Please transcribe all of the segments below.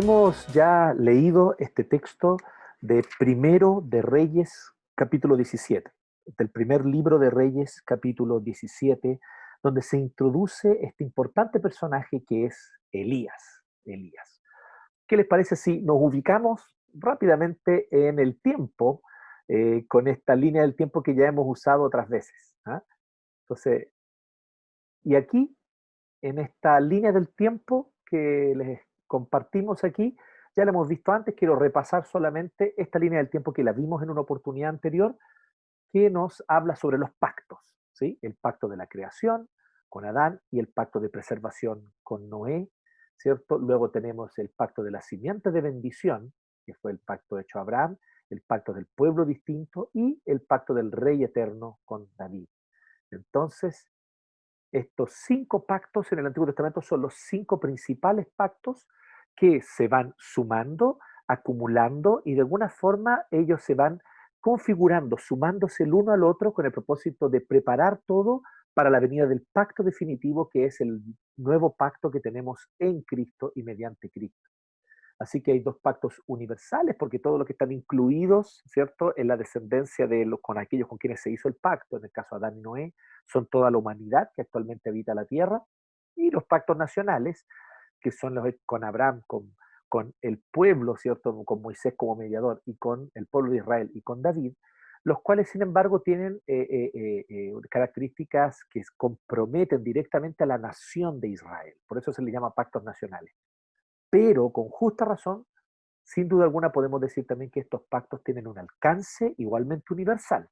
Hemos ya leído este texto de Primero de Reyes, capítulo 17, del primer libro de Reyes, capítulo 17, donde se introduce este importante personaje que es Elías. Elías. ¿Qué les parece si nos ubicamos rápidamente en el tiempo eh, con esta línea del tiempo que ya hemos usado otras veces? ¿ah? Entonces, y aquí, en esta línea del tiempo que les compartimos aquí, ya la hemos visto antes, quiero repasar solamente esta línea del tiempo que la vimos en una oportunidad anterior, que nos habla sobre los pactos, ¿sí? El pacto de la creación con Adán y el pacto de preservación con Noé, ¿cierto? Luego tenemos el pacto de la simiente de bendición, que fue el pacto hecho a Abraham, el pacto del pueblo distinto y el pacto del rey eterno con David. Entonces, estos cinco pactos en el Antiguo Testamento son los cinco principales pactos que se van sumando, acumulando y de alguna forma ellos se van configurando, sumándose el uno al otro con el propósito de preparar todo para la venida del pacto definitivo que es el nuevo pacto que tenemos en Cristo y mediante Cristo. Así que hay dos pactos universales, porque todos los que están incluidos, ¿cierto?, en la descendencia de los, con aquellos con quienes se hizo el pacto, en el caso de Adán y Noé, son toda la humanidad que actualmente habita la tierra, y los pactos nacionales, que son los con Abraham, con, con el pueblo, ¿cierto?, con Moisés como mediador, y con el pueblo de Israel y con David, los cuales, sin embargo, tienen eh, eh, eh, características que comprometen directamente a la nación de Israel. Por eso se les llama pactos nacionales. Pero, con justa razón, sin duda alguna podemos decir también que estos pactos tienen un alcance igualmente universal,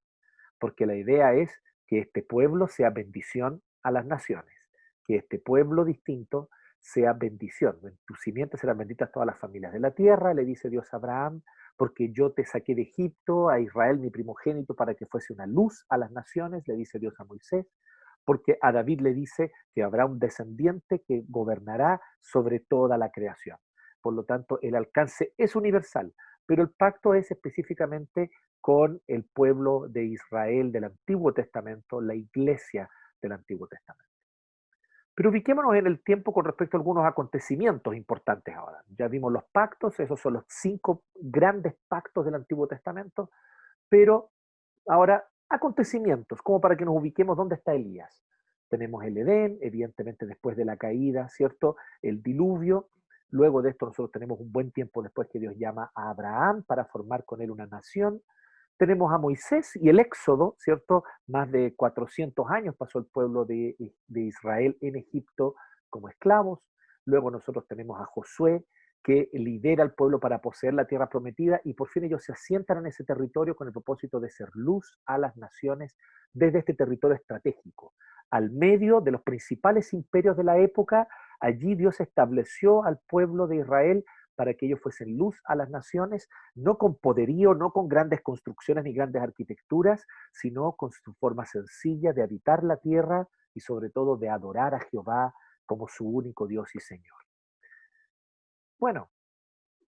porque la idea es que este pueblo sea bendición a las naciones, que este pueblo distinto sea bendición. En tu simiente serán benditas todas las familias de la tierra, le dice Dios a Abraham, porque yo te saqué de Egipto, a Israel mi primogénito, para que fuese una luz a las naciones, le dice Dios a Moisés, porque a David le dice que habrá un descendiente que gobernará sobre toda la creación. Por lo tanto, el alcance es universal, pero el pacto es específicamente con el pueblo de Israel del Antiguo Testamento, la iglesia del Antiguo Testamento. Pero ubiquémonos en el tiempo con respecto a algunos acontecimientos importantes ahora. Ya vimos los pactos, esos son los cinco grandes pactos del Antiguo Testamento, pero ahora acontecimientos, como para que nos ubiquemos dónde está Elías. Tenemos el Edén, evidentemente después de la caída, ¿cierto? El diluvio. Luego de esto nosotros tenemos un buen tiempo después que Dios llama a Abraham para formar con él una nación tenemos a Moisés y el Éxodo, ¿cierto? Más de 400 años pasó el pueblo de, Israel en Egipto como esclavos. Luego nosotros tenemos a Josué, que lidera al pueblo para poseer la tierra prometida y por fin ellos se asientan en ese territorio con el propósito de ser luz a las naciones desde este territorio estratégico. Al medio de los principales imperios de la época, allí Dios estableció al pueblo de Israel para que ellos fuesen luz a las naciones, no con poderío, no con grandes construcciones ni grandes arquitecturas, sino con su forma sencilla de habitar la tierra y sobre todo de adorar a Jehová como su único Dios y Señor. Bueno,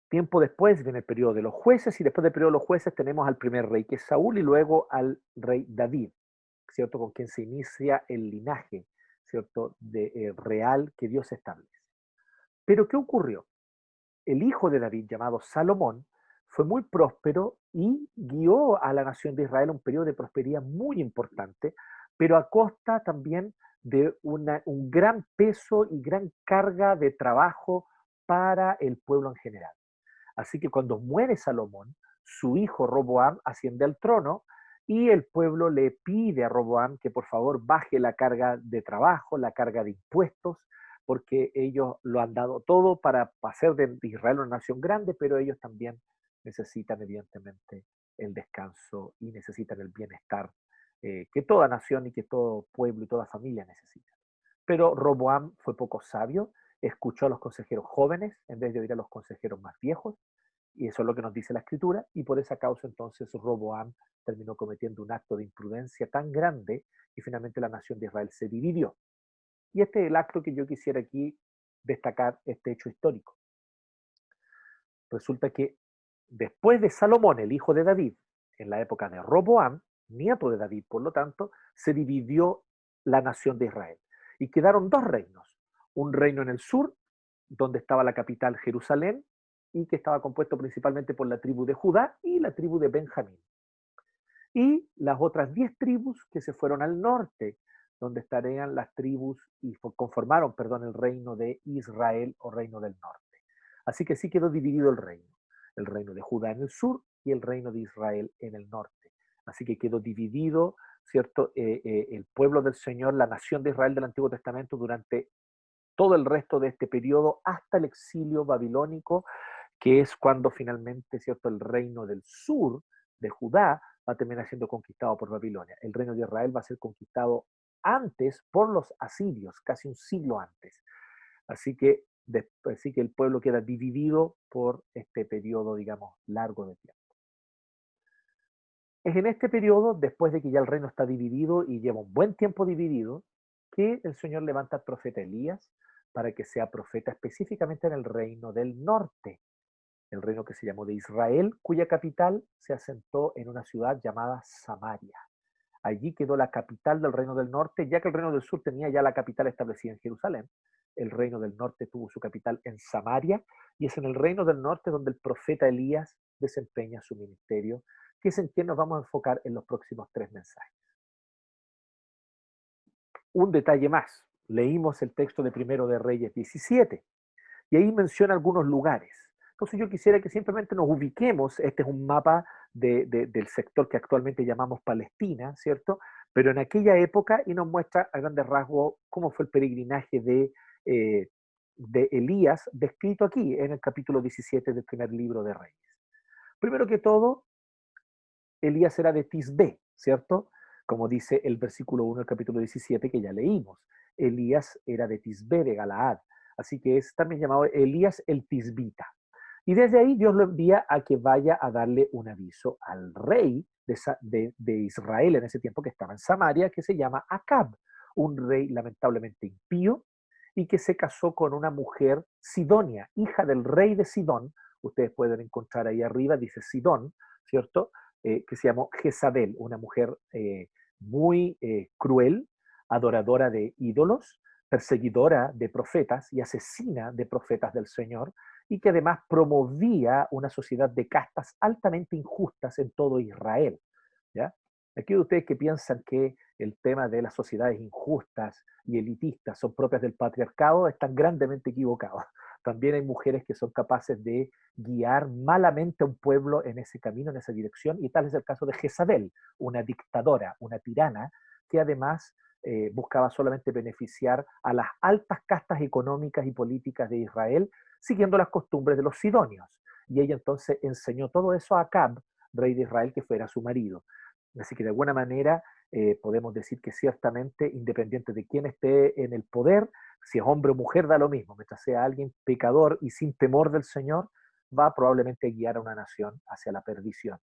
tiempo después viene el periodo de los jueces y después del periodo de los jueces tenemos al primer rey que es Saúl y luego al rey David, ¿cierto? Con quien se inicia el linaje, ¿cierto? De, eh, real que Dios establece. Pero ¿qué ocurrió? el hijo de David, llamado Salomón, fue muy próspero y guió a la nación de Israel un periodo de prosperidad muy importante, pero a costa también de un gran peso y gran carga de trabajo para el pueblo en general. Así que cuando muere Salomón, su hijo Roboam asciende al trono y el pueblo le pide a Roboam que por favor baje la carga de trabajo, la carga de impuestos, porque ellos lo han dado todo para hacer de Israel una nación grande, pero ellos también necesitan evidentemente el descanso y necesitan el bienestar eh, que toda nación y que todo pueblo y toda familia necesitan. Pero Roboam fue poco sabio, escuchó a los consejeros jóvenes en vez de oír a los consejeros más viejos, y eso es lo que nos dice la escritura, y por esa causa entonces Roboam terminó cometiendo un acto de imprudencia tan grande y finalmente la nación de Israel se dividió. Y este es el acto que yo quisiera aquí destacar, este hecho histórico. Resulta que después de Salomón, el hijo de David, en la época de Roboam, nieto de David, por lo tanto, se dividió la nación de Israel. Y quedaron dos reinos. Un reino en el sur, donde estaba la capital Jerusalén, y que estaba compuesto principalmente por la tribu de Judá y la tribu de Benjamín. Y las otras diez tribus que se fueron al norte, donde estarían las tribus y conformaron, perdón, el reino de Israel o reino del norte. Así que sí quedó dividido el reino. El reino de Judá en el sur y el reino de Israel en el norte. Así que quedó dividido, ¿cierto? Eh, eh, el pueblo del Señor, la nación de Israel del Antiguo Testamento durante todo el resto de este periodo hasta el exilio babilónico, que es cuando finalmente, ¿cierto? El reino del sur de Judá va a terminar siendo conquistado por Babilonia. El reino de Israel va a ser conquistado antes por los asirios, casi un siglo antes. Así que, así que el pueblo queda dividido por este periodo, digamos, largo de tiempo. Es en este periodo, después de que ya el reino está dividido y lleva un buen tiempo dividido, que el Señor levanta al profeta Elías para que sea profeta específicamente en el reino del norte, el reino que se llamó de Israel, cuya capital se asentó en una ciudad llamada Samaria. Allí quedó la capital del reino del norte, ya que el reino del sur tenía ya la capital establecida en Jerusalén. El reino del norte tuvo su capital en Samaria y es en el reino del norte donde el profeta Elías desempeña su ministerio que es en quien nos vamos a enfocar en los próximos tres mensajes. Un detalle más. Leímos el texto de Primero de Reyes 17 y ahí menciona algunos lugares. Entonces yo quisiera que simplemente nos ubiquemos, este es un mapa del sector que actualmente llamamos Palestina, ¿cierto? Pero en aquella época y nos muestra a grandes rasgos cómo fue el peregrinaje de, eh, de Elías descrito aquí en el capítulo 17 del primer libro de Reyes. Primero que todo, Elías era de Tisbe, ¿cierto? Como dice el versículo 1 del capítulo 17 que ya leímos. Elías era de Tisbe, de Galaad. Así que es también llamado Elías el Tisbita. Y desde ahí Dios lo envía a que vaya a darle un aviso al rey de, de, Israel en ese tiempo que estaba en Samaria, que se llama Acab, un rey lamentablemente impío y que se casó con una mujer sidonia, hija del rey de Sidón. Ustedes pueden encontrar ahí arriba, dice Sidón, ¿cierto? Eh, que se llamó Jezabel, una mujer eh, muy eh, cruel, adoradora de ídolos, perseguidora de profetas y asesina de profetas del Señor, y que además promovía una sociedad de castas altamente injustas en todo Israel. ¿ya? Aquí ustedes que piensan que el tema de las sociedades injustas y elitistas son propias del patriarcado, están grandemente equivocados. También hay mujeres que son capaces de guiar malamente a un pueblo en ese camino, en esa dirección, y tal es el caso de Jezabel, una dictadora, una tirana, que además eh, buscaba solamente beneficiar a las altas castas económicas y políticas de Israel, siguiendo las costumbres de los sidonios. Y ella entonces enseñó todo eso a Acab, rey de Israel, que fuera su marido. Así que de alguna manera eh, podemos decir que ciertamente, independiente de quién esté en el poder, si es hombre o mujer, da lo mismo, mientras sea alguien pecador y sin temor del Señor, va probablemente a guiar a una nación hacia la perdición.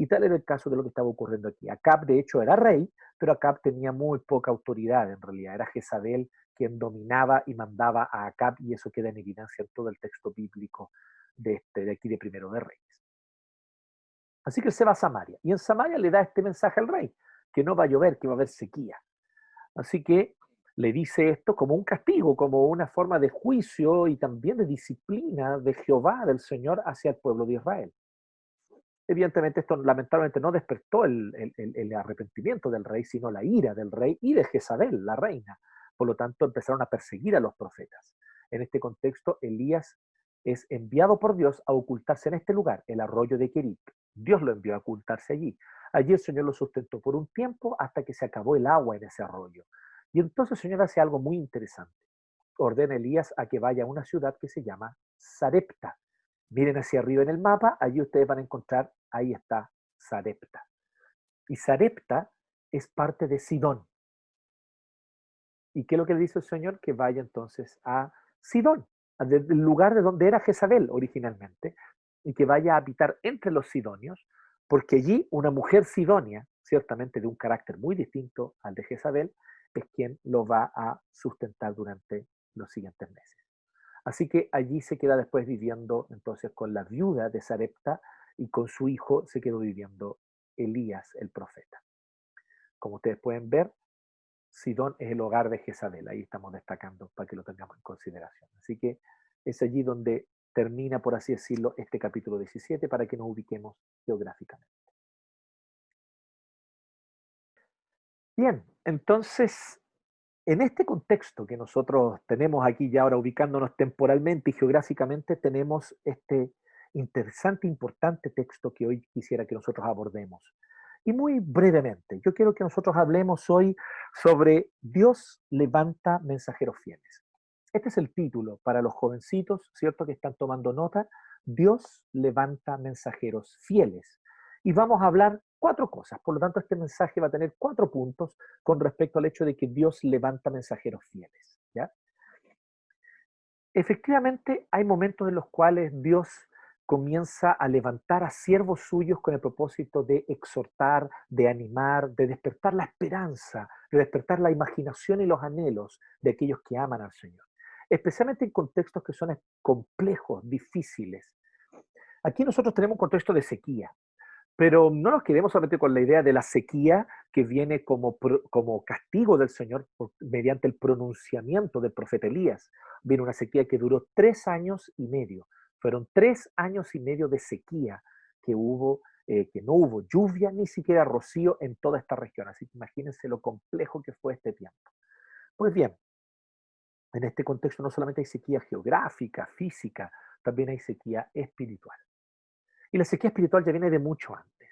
Y tal era el caso de lo que estaba ocurriendo aquí. Acab, de hecho, era rey, pero Acab tenía muy poca autoridad en realidad. Era Jezabel quien dominaba y mandaba a Acab, y eso queda en evidencia en todo el texto bíblico de, este, de aquí de Primero de Reyes. Así que él se va a Samaria, y en Samaria le da este mensaje al rey, que no va a llover, que va a haber sequía. Así que le dice esto como un castigo, como una forma de juicio y también de disciplina de Jehová, del Señor, hacia el pueblo de Israel. Evidentemente esto lamentablemente no despertó el, arrepentimiento del rey, sino la ira del rey y de Jezabel, la reina. Por lo tanto, empezaron a perseguir a los profetas. En este contexto, Elías es enviado por Dios a ocultarse en este lugar, el arroyo de Kerit. Dios lo envió a ocultarse allí. Allí el Señor lo sustentó por un tiempo hasta que se acabó el agua en ese arroyo. Y entonces el Señor hace algo muy interesante. Ordena a Elías a que vaya a una ciudad que se llama Sarepta. Miren hacia arriba en el mapa, allí ustedes van a encontrar, ahí está Sarepta. Y Sarepta es parte de Sidón. ¿Y qué es lo que le dice el Señor? Que vaya entonces a Sidón, del lugar de donde era Jezabel originalmente, y que vaya a habitar entre los sidonios, porque allí una mujer sidonia, ciertamente de un carácter muy distinto al de Jezabel, es quien lo va a sustentar durante los siguientes meses. Así que allí se queda después viviendo entonces con la viuda de Sarepta y con su hijo se quedó viviendo Elías el profeta. Como ustedes pueden ver, Sidón es el hogar de Jezabel, ahí estamos destacando para que lo tengamos en consideración. Así que es allí donde termina, por así decirlo, este capítulo 17 para que nos ubiquemos geográficamente. Bien, entonces, en este contexto que nosotros tenemos aquí ya ahora ubicándonos temporalmente y geográficamente, tenemos este interesante, importante texto que hoy quisiera que nosotros abordemos. Y muy brevemente, yo quiero que nosotros hablemos hoy sobre Dios levanta mensajeros fieles. Este es el título para los jovencitos, ¿cierto? Que están tomando nota. Dios levanta mensajeros fieles. Y vamos a hablar cuatro cosas. Por lo tanto, este mensaje va a tener cuatro puntos con respecto al hecho de que Dios levanta mensajeros fieles. ¿ya? Efectivamente, hay momentos en los cuales Dios comienza a levantar a siervos suyos con el propósito de exhortar, de animar, de despertar la esperanza, de despertar la imaginación y los anhelos de aquellos que aman al Señor especialmente en contextos que son complejos, difíciles. Aquí nosotros tenemos un contexto de sequía, pero no nos quedemos solamente con la idea de la sequía que viene como, como castigo del Señor mediante el pronunciamiento del profeta Elías. Viene una sequía que duró tres años y medio. Fueron tres años y medio de sequía que hubo, eh, que no hubo lluvia ni siquiera rocío en toda esta región. Así que imagínense lo complejo que fue este tiempo. Pues bien, en este contexto no solamente hay sequía geográfica, física, también hay sequía espiritual. Y la sequía espiritual ya viene de mucho antes.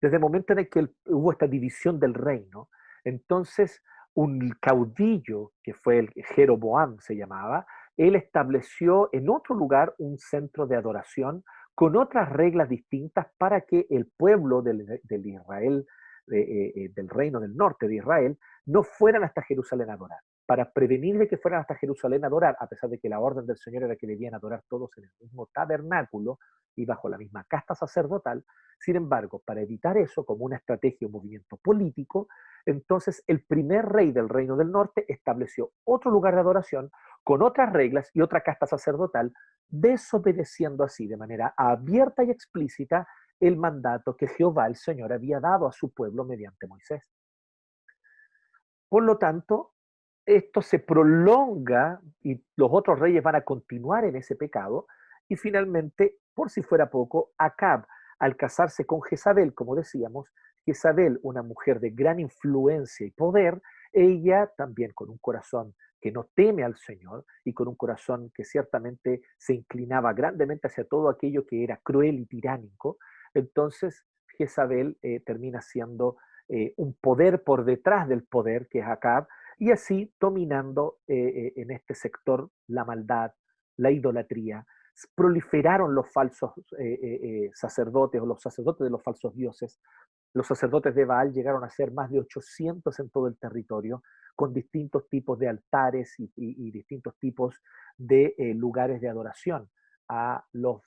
Desde el momento en el que hubo esta división del reino, entonces un caudillo, que fue el Jeroboam se llamaba, él estableció en otro lugar un centro de adoración con otras reglas distintas para que el pueblo del, Israel, eh, eh, del reino del norte de Israel, no fueran hasta Jerusalén a adorar para prevenir de que fueran hasta Jerusalén a adorar, a pesar de que la orden del Señor era que debían adorar todos en el mismo tabernáculo y bajo la misma casta sacerdotal. Sin embargo, para evitar eso, como una estrategia o movimiento político, entonces el primer rey del reino del norte estableció otro lugar de adoración con otras reglas y otra casta sacerdotal, desobedeciendo así de manera abierta y explícita el mandato que Jehová el Señor había dado a su pueblo mediante Moisés. Por lo tanto, esto se prolonga y los otros reyes van a continuar en ese pecado. Y finalmente, por si fuera poco, Acab, al casarse con Jezabel, como decíamos, Jezabel, una mujer de gran influencia y poder, ella también con un corazón que no teme al Señor y con un corazón que ciertamente se inclinaba grandemente hacia todo aquello que era cruel y tiránico, entonces Jezabel eh, termina siendo eh, un poder por detrás del poder que es Acab, y así dominando eh, eh, en este sector la maldad, la idolatría. Proliferaron los falsos eh, sacerdotes o los sacerdotes de los falsos dioses. Los sacerdotes de Baal llegaron a ser más de 800 en todo el territorio, con distintos tipos de altares y, distintos tipos de lugares de adoración a los,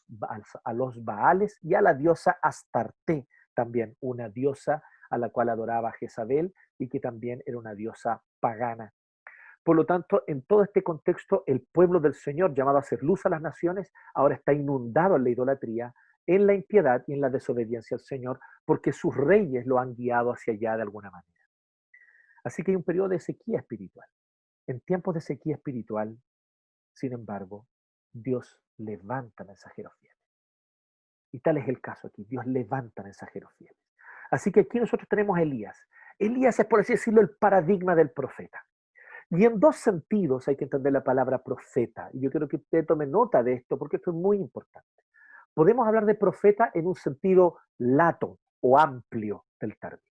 a los Baales y a la diosa Astarte, también una diosa a la cual adoraba Jezabel y que también era una diosa pagana. Por lo tanto, en todo este contexto, el pueblo del Señor, llamado a hacer luz a las naciones, ahora está inundado en la idolatría, en la impiedad y en la desobediencia al Señor, porque sus reyes lo han guiado hacia allá de alguna manera. Así que hay un periodo de sequía espiritual. En tiempos de sequía espiritual, sin embargo, Dios levanta mensajeros fieles. Y tal es el caso aquí. Dios levanta mensajeros fieles. Así que aquí nosotros tenemos a Elías. Elías es, por así decirlo, el paradigma del profeta. Y en dos sentidos hay que entender la palabra profeta. Y yo quiero que usted tome nota de esto porque esto es muy importante. Podemos hablar de profeta en un sentido lato o amplio del término.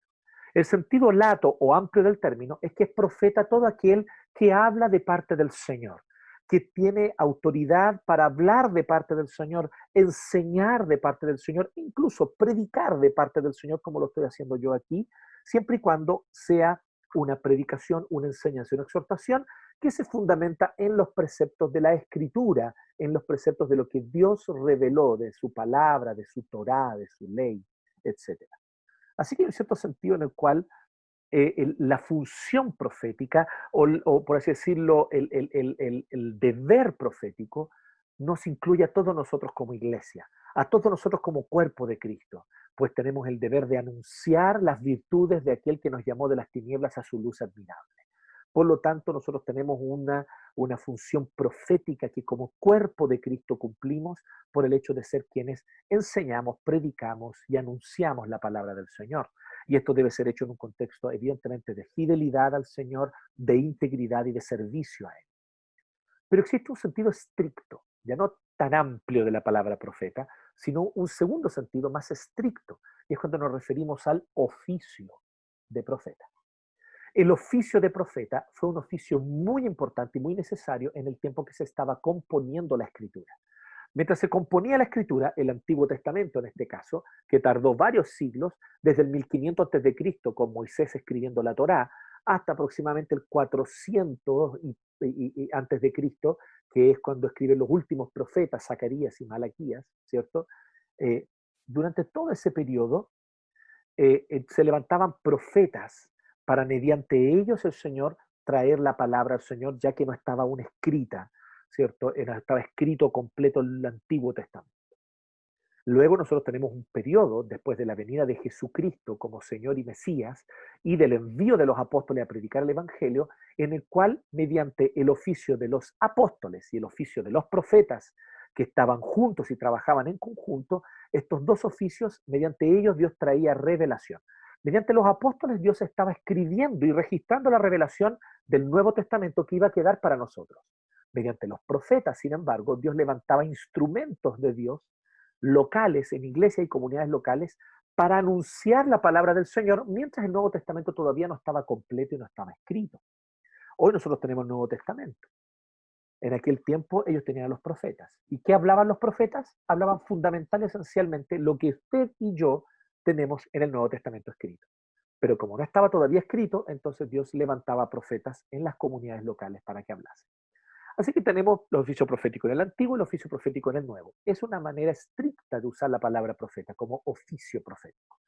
El sentido lato o amplio del término es que es profeta todo aquel que habla de parte del Señor, que tiene autoridad para hablar de parte del Señor, enseñar de parte del Señor, incluso predicar de parte del Señor, como lo estoy haciendo yo aquí, siempre y cuando sea una predicación, una enseñanza, una exhortación que se fundamenta en los preceptos de la escritura, en los preceptos de lo que Dios reveló, de su palabra, de su Torá, de su ley, etc. Así que hay un cierto sentido en el cual eh, la función profética, o, por así decirlo, el, el deber profético, nos incluye a todos nosotros como iglesia, a todos nosotros como cuerpo de Cristo, pues tenemos el deber de anunciar las virtudes de aquel que nos llamó de las tinieblas a su luz admirable. Por lo tanto, nosotros tenemos una, una función profética que como cuerpo de Cristo cumplimos por el hecho de ser quienes enseñamos, predicamos y anunciamos la palabra del Señor. Y esto debe ser hecho en un contexto evidentemente de fidelidad al Señor, de integridad y de servicio a Él. Pero existe un sentido estricto, ya no tan amplio de la palabra profeta, sino un segundo sentido más estricto, y es cuando nos referimos al oficio de profeta. El oficio de profeta fue un oficio muy importante y muy necesario en el tiempo que se estaba componiendo la escritura. Mientras se componía la escritura, el Antiguo Testamento en este caso, que tardó varios siglos, desde el 1500 a.C., con Moisés escribiendo la Torá, hasta aproximadamente el 400 antes de Cristo, que es cuando escriben los últimos profetas, Zacarías y Malaquías, ¿cierto? Eh, durante todo ese periodo eh, eh, se levantaban profetas para mediante ellos el Señor traer la palabra al Señor, ya que no estaba aún escrita, ¿cierto? estaba escrito completo el Antiguo Testamento. Luego nosotros tenemos un periodo después de la venida de Jesucristo como Señor y Mesías y del envío de los apóstoles a predicar el Evangelio, en el cual mediante el oficio de los apóstoles y el oficio de los profetas que estaban juntos y trabajaban en conjunto, estos dos oficios, mediante ellos Dios traía revelación. Mediante los apóstoles Dios estaba escribiendo y registrando la revelación del Nuevo Testamento que iba a quedar para nosotros. Mediante los profetas, sin embargo, Dios levantaba instrumentos de Dios locales, en iglesia y comunidades locales, para anunciar la palabra del Señor, mientras el Nuevo Testamento todavía no estaba completo y no estaba escrito. Hoy nosotros tenemos el Nuevo Testamento. En aquel tiempo ellos tenían a los profetas. ¿Y qué hablaban los profetas? Hablaban fundamental esencialmente lo que usted y yo tenemos en el Nuevo Testamento escrito. Pero como no estaba todavía escrito, entonces Dios levantaba profetas en las comunidades locales para que hablasen. Así que tenemos el oficio profético en el Antiguo y el oficio profético en el Nuevo. Es una manera estricta de usar la palabra profeta como oficio profético.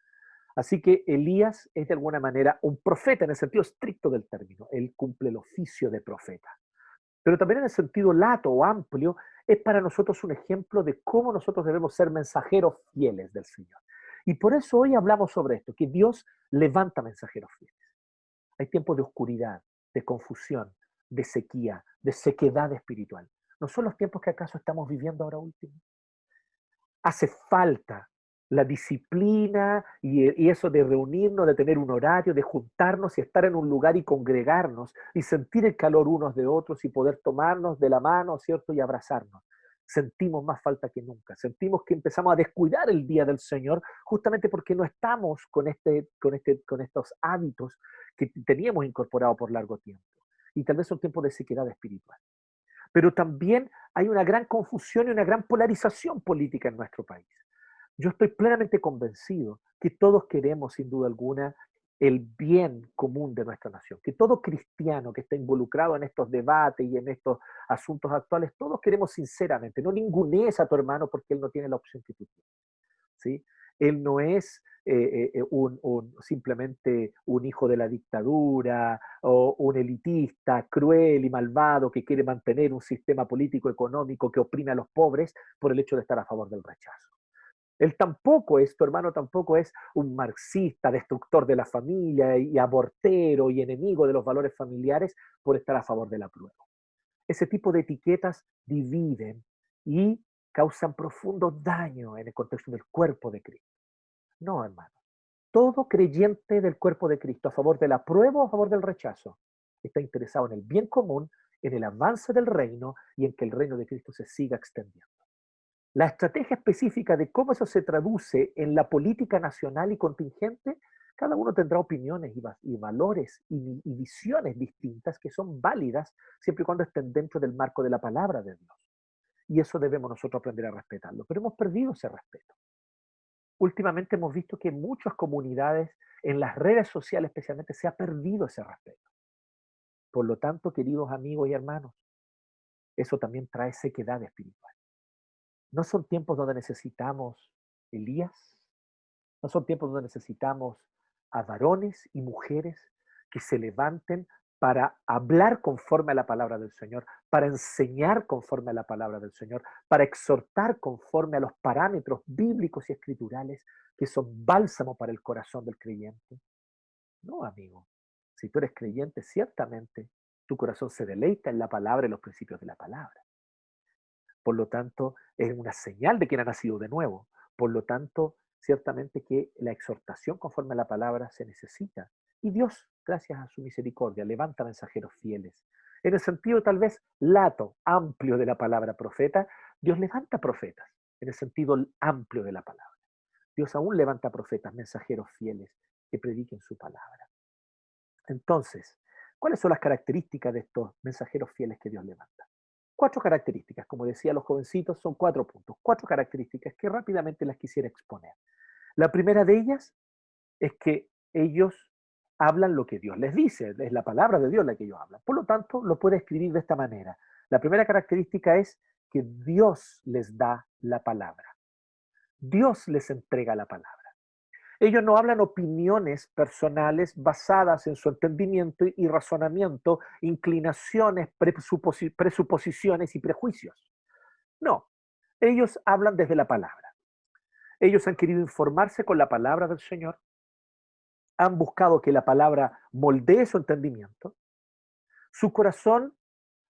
Así que Elías es de alguna manera un profeta en el sentido estricto del término. Él cumple el oficio de profeta. Pero también en el sentido lato o amplio, es para nosotros un ejemplo de cómo nosotros debemos ser mensajeros fieles del Señor. Y por eso hoy hablamos sobre esto, que Dios levanta mensajeros fieles. Hay tiempos de oscuridad, de confusión, de sequía, de sequedad espiritual. ¿No son los tiempos que acaso estamos viviendo ahora último? Hace falta la disciplina y, eso de reunirnos, de tener un horario, de juntarnos y estar en un lugar y congregarnos y sentir el calor unos de otros y poder tomarnos de la mano, ¿cierto? Y abrazarnos. Sentimos más falta que nunca. Sentimos que empezamos a descuidar el día del Señor justamente porque no estamos con, este, con, este, con estos hábitos que teníamos incorporados por largo tiempo y tal vez un tiempo de sequedad espiritual. Pero también hay una gran confusión y una gran polarización política en nuestro país. Yo estoy plenamente convencido que todos queremos, sin duda alguna, el bien común de nuestra nación, que todo cristiano que está involucrado en estos debates y en estos asuntos actuales, todos queremos sinceramente, no ningunees a tu hermano porque él no tiene la opción que tú tienes. ¿sí? Él no es eh, eh, un, simplemente un hijo de la dictadura o un elitista cruel y malvado que quiere mantener un sistema político económico que oprime a los pobres por el hecho de estar a favor del rechazo. Él tampoco es, tu hermano tampoco es un marxista, destructor de la familia y abortero y enemigo de los valores familiares por estar a favor de la prueba. Ese tipo de etiquetas dividen y causan profundo daño en el contexto del cuerpo de Cristo. No, hermano. Todo creyente del cuerpo de Cristo, a favor de la prueba o a favor del rechazo, está interesado en el bien común, en el avance del reino y en que el reino de Cristo se siga extendiendo. La estrategia específica de cómo eso se traduce en la política nacional y contingente, cada uno tendrá opiniones y, valores y, y visiones distintas que son válidas siempre y cuando estén dentro del marco de la palabra de Dios. Y eso debemos nosotros aprender a respetarlo. Pero hemos perdido ese respeto últimamente hemos visto que en muchas comunidades, en las redes sociales especialmente, se ha perdido ese respeto. Por lo tanto, queridos amigos y hermanos, eso también trae sequedad espiritual. No son tiempos donde necesitamos Elías, no son tiempos donde necesitamos a varones y mujeres que se levanten para hablar conforme a la palabra del Señor, para enseñar conforme a la palabra del Señor, para exhortar conforme a los parámetros bíblicos y escriturales que son bálsamo para el corazón del creyente. No, amigo. Si tú eres creyente, ciertamente Tu corazón se deleita en la palabra y los principios de la palabra. Por lo tanto, es una señal de quien ha nacido de nuevo. Por lo tanto, ciertamente que la exhortación conforme a la palabra se necesita. Y Dios, gracias a su misericordia, levanta mensajeros fieles. En el sentido tal vez lato, amplio de la palabra profeta, Dios levanta profetas, en el sentido amplio de la palabra. Dios aún levanta profetas, mensajeros fieles, que prediquen su palabra. Entonces, ¿cuáles son las características de estos mensajeros fieles que Dios levanta? Cuatro características, como decía los jovencitos, son cuatro puntos, cuatro características que rápidamente las quisiera exponer. La primera de ellas es que ellos hablan lo que Dios les dice, es la palabra de Dios la que ellos hablan. Por lo tanto, lo puede escribir de esta manera. La primera característica es que Dios les da la palabra. Dios les entrega la palabra. Ellos no hablan opiniones personales basadas en su entendimiento y razonamiento, inclinaciones, presuposiciones y prejuicios. No, ellos hablan desde la palabra. Ellos han querido informarse con la palabra del Señor, han buscado que la palabra moldee su entendimiento. Su corazón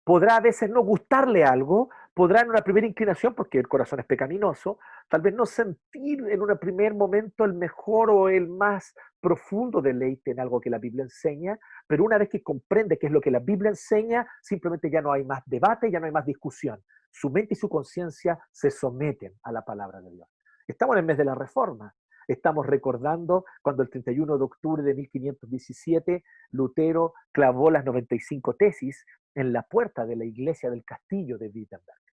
podrá a veces no gustarle algo, podrá en una primera inclinación, porque el corazón es pecaminoso, tal vez no sentir en un primer momento el mejor o el más profundo deleite en algo que la Biblia enseña, pero una vez que comprende qué es lo que la Biblia enseña, simplemente ya no hay más debate, ya no hay más discusión. Su mente y su conciencia se someten a la palabra de Dios. Estamos en el mes de la Reforma. Estamos recordando cuando el 31 de octubre de 1517 Lutero clavó las 95 tesis en la puerta de la iglesia del castillo de Wittenberg.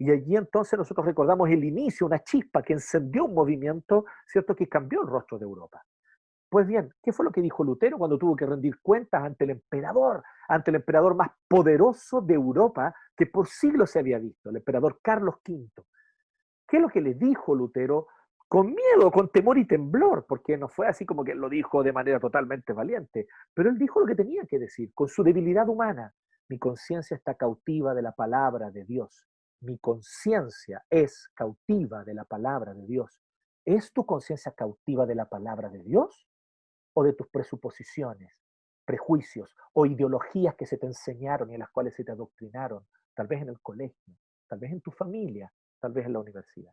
Y allí entonces nosotros recordamos el inicio, una chispa que encendió un movimiento, ¿cierto?, que cambió el rostro de Europa. Pues bien, ¿qué fue lo que dijo Lutero cuando tuvo que rendir cuentas ante el emperador, ante el emperador más poderoso de Europa que por siglos se había visto, el emperador Carlos V? ¿Qué es lo que le dijo Lutero con miedo, con temor y temblor, porque no fue así como que lo dijo de manera totalmente valiente, pero él dijo lo que tenía que decir, con su debilidad humana. Mi conciencia está cautiva de la palabra de Dios. Mi conciencia es cautiva de la palabra de Dios. ¿Es tu conciencia cautiva de la palabra de Dios o de tus presuposiciones, prejuicios o ideologías que se te enseñaron y en las cuales se te adoctrinaron, tal vez en el colegio, tal vez en tu familia, tal vez en la universidad?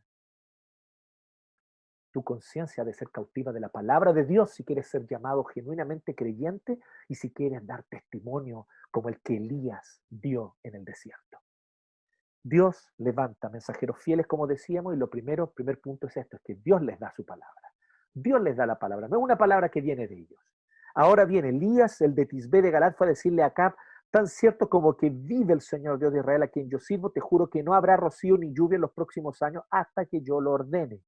Tu conciencia de ser cautiva de la palabra de Dios si quieres ser llamado genuinamente creyente y si quieres dar testimonio como el que Elías dio en el desierto. Dios levanta mensajeros fieles, como decíamos, y lo primero, primer punto es esto, es que Dios les da su palabra. Dios les da la palabra, no es una palabra que viene de ellos. Ahora viene Elías, el de Tisbé de Galat, fue a decirle a Acab, tan cierto como que vive el Señor Dios de Israel a quien yo sirvo, te juro que no habrá rocío ni lluvia en los próximos años hasta que yo lo ordene.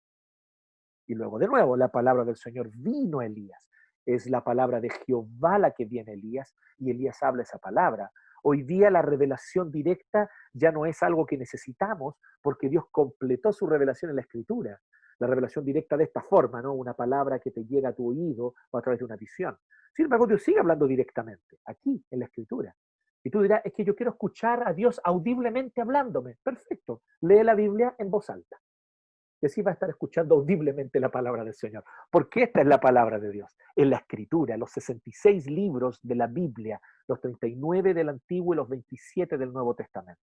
Y luego de nuevo, la palabra del Señor vino a Elías. Es la palabra de Jehová la que viene Elías y Elías habla esa palabra. Hoy día la revelación directa ya no es algo que necesitamos porque Dios completó su revelación en la escritura. La revelación directa de esta forma, ¿no? Una palabra que te llega a tu oído o a través de una visión. Sin embargo, Dios sigue hablando directamente, aquí, en la escritura. Y tú dirás, es que yo quiero escuchar a Dios audiblemente hablándome. Perfecto, lee la Biblia en voz alta y así va a estar escuchando audiblemente la palabra del Señor. Porque esta es la palabra de Dios. En la escritura, los 66 libros de la Biblia, los 39 del Antiguo y los 27 del Nuevo Testamento.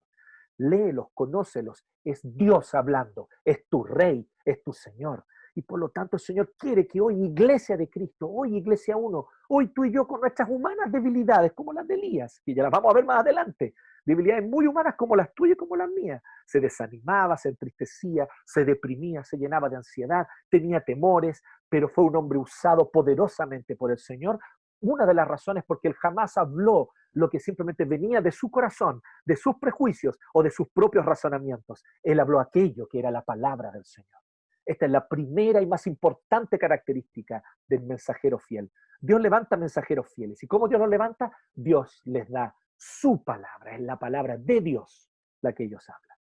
Léelos, conócelos. Es Dios hablando. Es tu Rey, es tu Señor. Y por lo tanto el Señor quiere que hoy, iglesia de Cristo, hoy iglesia uno, hoy tú y yo con nuestras humanas debilidades, como las de Elías, que ya las vamos a ver más adelante, debilidades muy humanas como las tuyas y como las mías. Se desanimaba, se entristecía, se deprimía, se llenaba de ansiedad, tenía temores, pero fue un hombre usado poderosamente por el Señor. Una de las razones porque él jamás habló lo que simplemente venía de su corazón, de sus prejuicios o de sus propios razonamientos. Él habló aquello que era la palabra del Señor. Esta es la primera y más importante característica del mensajero fiel. Dios levanta mensajeros fieles. ¿Y cómo Dios los levanta? Dios les da su palabra, es la palabra de Dios la que ellos hablan.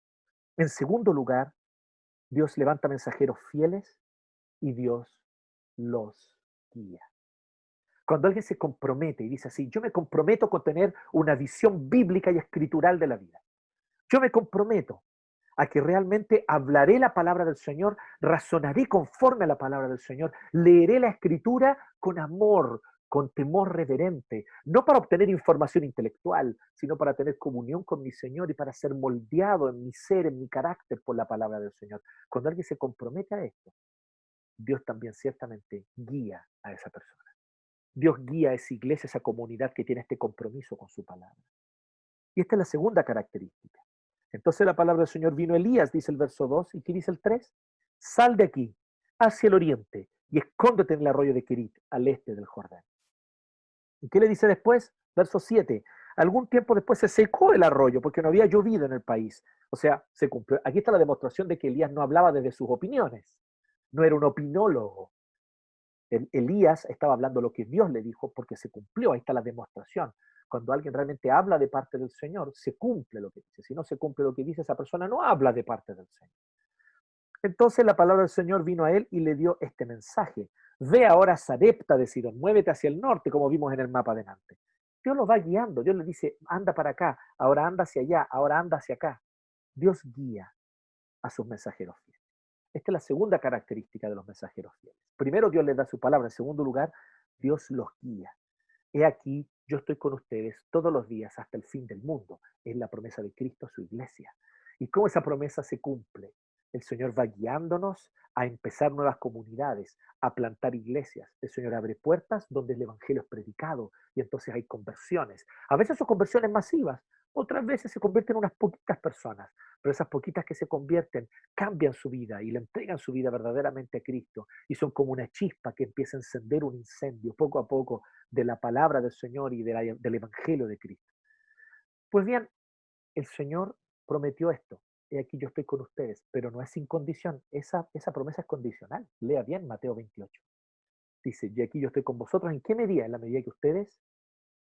En segundo lugar, Dios levanta mensajeros fieles y Dios los guía. Cuando alguien se compromete y dice así, yo me comprometo con tener una visión bíblica y escritural de la vida. Yo me comprometo a que realmente hablaré la palabra del Señor, razonaré conforme a la palabra del Señor, leeré la escritura con amor, con temor reverente, no para obtener información intelectual, sino para tener comunión con mi Señor y para ser moldeado en mi ser, en mi carácter por la palabra del Señor. Cuando alguien se compromete a esto, Dios también ciertamente guía a esa persona. Dios guía a esa iglesia, a esa comunidad que tiene este compromiso con su palabra. Y esta es la segunda característica. Entonces la palabra del Señor vino Elías, dice el verso 2, y ¿qué dice el 3? Sal de aquí, hacia el oriente, y escóndete en el arroyo de Kerit, al este del Jordán. ¿Y qué le dice después? Verso 7. Algún tiempo después se secó el arroyo porque no había llovido en el país. O sea, se cumplió. Aquí está la demostración de que Elías no hablaba desde sus opiniones. No era un opinólogo. Elías estaba hablando lo que Dios le dijo porque se cumplió. Ahí está la demostración. Cuando alguien realmente habla de parte del Señor, se cumple lo que dice. Si no se cumple lo que dice, esa persona no habla de parte del Señor. Entonces la palabra del Señor vino a él y le dio este mensaje. Ve ahora a Sarepta de Sidón, muévete hacia el norte, como vimos en el mapa delante. Dios lo va guiando, Dios le dice, anda para acá, ahora anda hacia allá, ahora anda hacia acá. Dios guía a sus mensajeros fieles. Esta es la segunda característica de los mensajeros fieles. Primero, Dios les da su palabra. En segundo lugar, Dios los guía. He aquí, yo estoy con ustedes todos los días hasta el fin del mundo. Es la promesa de Cristo a su iglesia. ¿Y cómo esa promesa se cumple? El Señor va guiándonos a empezar nuevas comunidades, a plantar iglesias. El Señor abre puertas donde el Evangelio es predicado y entonces hay conversiones. A veces son conversiones masivas, otras veces se convierten en unas poquitas personas, pero esas poquitas que se convierten cambian su vida y le entregan su vida verdaderamente a Cristo y son como una chispa que empieza a encender un incendio poco a poco de la palabra del Señor y del Evangelio de Cristo. Pues bien, el Señor prometió esto, y aquí yo estoy con ustedes, pero no es sin condición, esa, esa promesa es condicional. Lea bien Mateo 28. Dice, y aquí yo estoy con vosotros, ¿en qué medida? En la medida que ustedes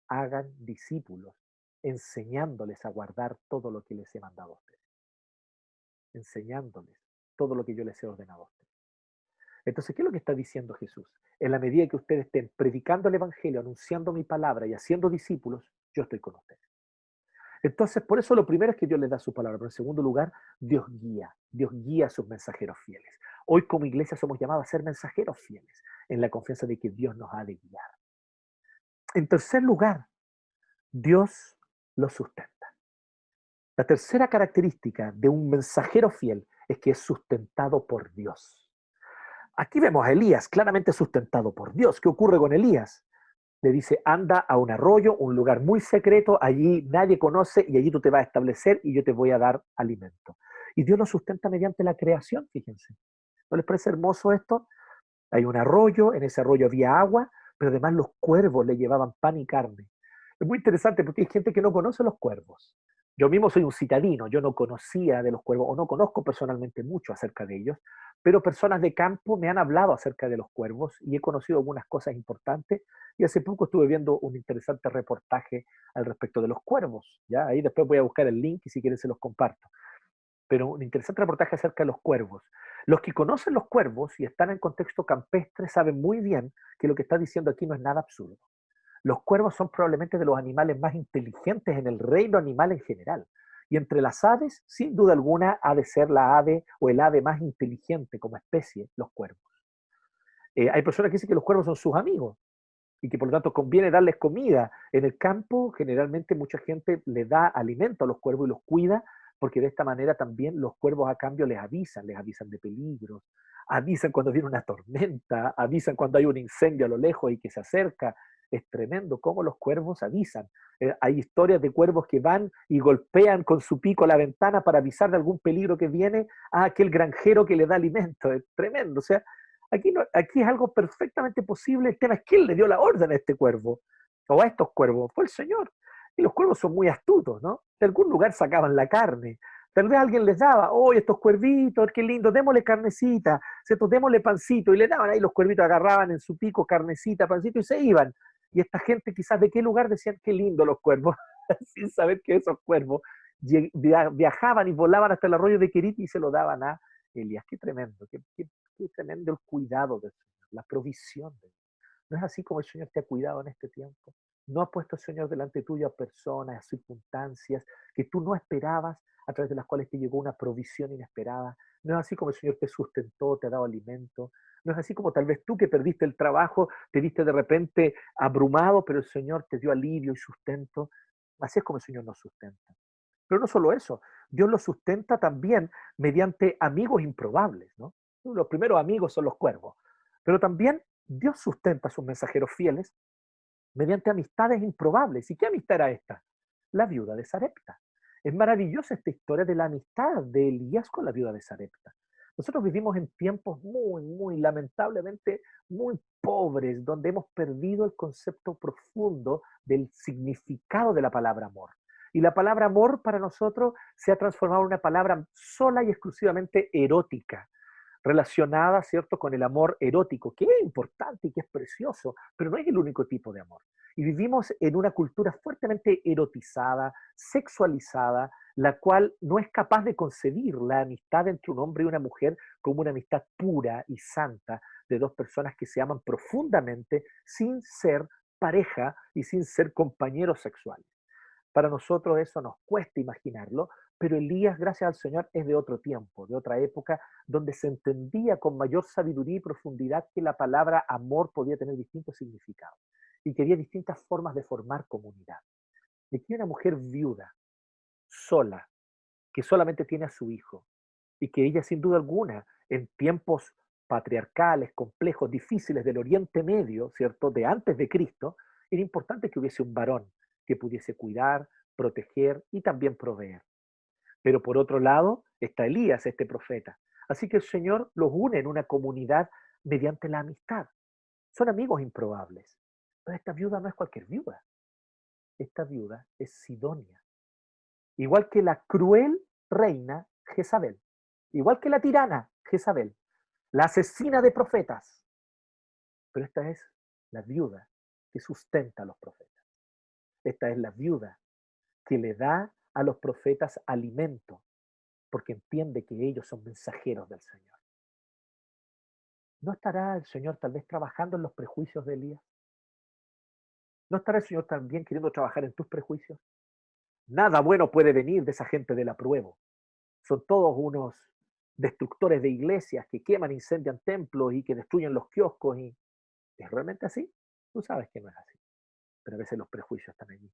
hagan discípulos, enseñándoles a guardar todo lo que les he mandado a ustedes. Enseñándoles todo lo que yo les he ordenado a ustedes. Entonces, ¿qué es lo que está diciendo Jesús? En la medida que ustedes estén predicando el Evangelio, anunciando mi palabra y haciendo discípulos, yo estoy con ustedes. Entonces, por eso lo primero es que Dios les da su palabra, pero en segundo lugar, Dios guía, Dios guía a sus mensajeros fieles. Hoy como iglesia somos llamados a ser mensajeros fieles, en la confianza de que Dios nos ha de guiar. En tercer lugar, Dios lo sustenta. La tercera característica de un mensajero fiel es que es sustentado por Dios. Aquí vemos a Elías claramente sustentado por Dios. ¿Qué ocurre con Elías? le dice, anda a un arroyo, un lugar muy secreto, allí nadie conoce y allí tú te vas a establecer y yo te voy a dar alimento. Y Dios lo sustenta mediante la creación, fíjense. ¿No les parece hermoso esto? Hay un arroyo, en ese arroyo había agua, pero además los cuervos le llevaban pan y carne. Es muy interesante porque hay gente que no conoce los cuervos. Yo mismo soy un citadino, yo no conocía de los cuervos o no conozco personalmente mucho acerca de ellos, pero personas de campo me han hablado acerca de los cuervos y he conocido algunas cosas importantes y hace poco estuve viendo un interesante reportaje al respecto de los cuervos, ¿ya? Ahí después voy a buscar el link y si quieren se los comparto. Pero un interesante reportaje acerca de los cuervos. Los que conocen los cuervos y están en contexto campestre saben muy bien que lo que está diciendo aquí no es nada absurdo. Los cuervos son probablemente de los animales más inteligentes en el reino animal en general. Y entre las aves, sin duda alguna, ha de ser la ave o el ave más inteligente como especie, los cuervos. Eh, hay personas que dicen que los cuervos son sus amigos y que por lo tanto conviene darles comida. En el campo, generalmente mucha gente le da alimento a los cuervos y los cuida, porque de esta manera también los cuervos a cambio les avisan, les avisan de peligros, avisan cuando viene una tormenta, avisan cuando hay un incendio a lo lejos y que se acerca, es tremendo cómo los cuervos avisan. Eh, hay historias de cuervos que van y golpean con su pico la ventana para avisar de algún peligro que viene a aquel granjero que le da alimento. Es tremendo. O sea, aquí, no, aquí es algo perfectamente posible. El tema es quién le dio la orden a este cuervo o a estos cuervos. Fue el Señor. Y los cuervos son muy astutos, ¿no? De algún lugar sacaban la carne. Tal vez alguien les daba, oye, estos cuervitos, qué lindo, démosle carnecita, ¿cierto? démosle pancito, y le daban ahí, los cuervitos agarraban en su pico carnecita, pancito, y se iban. Y esta gente quizás de qué lugar decían, qué lindo los cuervos, sin saber que esos cuervos viajaban y volaban hasta el arroyo de Kerit y se lo daban a Elías. Qué tremendo, qué, tremendo el cuidado del Señor, la provisión de. ¿No es así como el Señor te ha cuidado en este tiempo? ¿No ha puesto Señor delante tuyo a personas, a circunstancias que tú no esperabas, a través de las cuales te llegó una provisión inesperada? ¿No es así como el Señor te sustentó, te ha dado alimento? No es así como tal vez tú que perdiste el trabajo, te viste de repente abrumado, pero el Señor te dio alivio y sustento. Así es como el Señor nos sustenta. Pero no solo eso, Dios lo sustenta también mediante amigos improbables, ¿no? Los primeros amigos son los cuervos, pero también Dios sustenta a sus mensajeros fieles mediante amistades improbables. ¿Y qué amistad era esta? La viuda de Sarepta. Es maravillosa esta historia de la amistad de Elías con la viuda de Sarepta. Nosotros vivimos en tiempos muy, muy lamentablemente muy pobres, donde hemos perdido el concepto profundo del significado de la palabra amor. Y la palabra amor para nosotros se ha transformado en una palabra sola y exclusivamente erótica, relacionada, ¿cierto?, con el amor erótico, que es importante y que es precioso, pero no es el único tipo de amor. Y vivimos en una cultura fuertemente erotizada, sexualizada, la cual no es capaz de concebir la amistad entre un hombre y una mujer como una amistad pura y santa de dos personas que se aman profundamente sin ser pareja y sin ser compañeros sexuales. Para nosotros eso nos cuesta imaginarlo, pero Elías, gracias al Señor, es de otro tiempo, de otra época, donde se entendía con mayor sabiduría y profundidad que la palabra amor podía tener distintos significados y que había distintas formas de formar comunidad. Y aquí una mujer viuda, sola, que solamente tiene a su hijo, y que ella sin duda alguna, en tiempos patriarcales, complejos, difíciles del Oriente Medio, ¿cierto? De antes de Cristo, era importante que hubiese un varón que pudiese cuidar, proteger y también proveer. Pero por otro lado está Elías, este profeta. Así que el Señor los une en una comunidad mediante la amistad. Son amigos improbables. Pero esta viuda no es cualquier viuda. Esta viuda es Sidonia. Igual que la cruel reina Jezabel. Igual que la tirana Jezabel. La asesina de profetas. Pero esta es la viuda que sustenta a los profetas. Esta es la viuda que le da a los profetas alimento, porque entiende que ellos son mensajeros del Señor. ¿No estará el Señor tal vez trabajando en los prejuicios de Elías? ¿No estará el Señor también queriendo trabajar en tus prejuicios? Nada bueno puede venir de esa gente del apruebo. Son todos unos destructores de iglesias que queman, incendian templos y que destruyen los kioscos. Y... ¿Es realmente así? Tú sabes que no es así. Pero a veces los prejuicios están allí.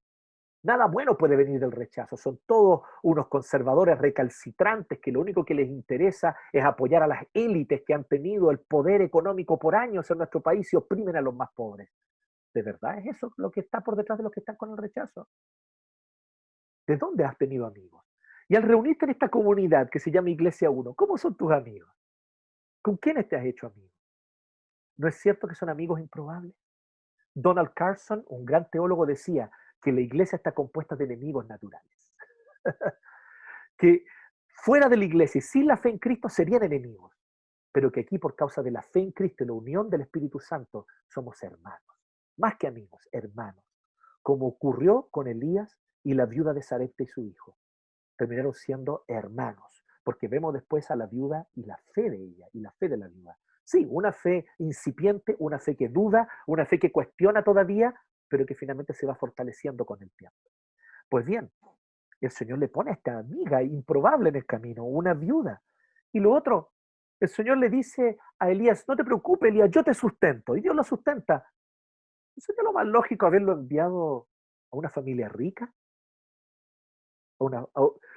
Nada bueno puede venir del rechazo. Son todos unos conservadores recalcitrantes que lo único que les interesa es apoyar a las élites que han tenido el poder económico por años en nuestro país y oprimen a los más pobres. ¿De verdad es eso lo que está por detrás de los que están con el rechazo? ¿De dónde has tenido amigos? Y al reunirte en esta comunidad que se llama Iglesia 1, ¿cómo son tus amigos? ¿Con quiénes te has hecho amigos? ¿No es cierto que son amigos improbables? Donald Carson, un gran teólogo, decía, que la iglesia está compuesta de enemigos naturales. que fuera de la iglesia y sin la fe en Cristo serían enemigos, pero que aquí por causa de la fe en Cristo y la unión del Espíritu Santo somos hermanos, más que amigos, hermanos, como ocurrió con Elías y la viuda de Sarepta y su hijo. Terminaron siendo hermanos, porque vemos después a la viuda y la fe de ella y la fe de la viuda. Sí, una fe incipiente, una fe que duda, una fe que cuestiona todavía, pero que finalmente se va fortaleciendo con el tiempo. Pues bien, el Señor le pone a esta amiga improbable en el camino, una viuda. Y lo otro, el Señor le dice a Elías, no te preocupes, Elías, yo te sustento. Y Dios lo sustenta. ¿No sería lo más lógico haberlo enviado a una familia rica?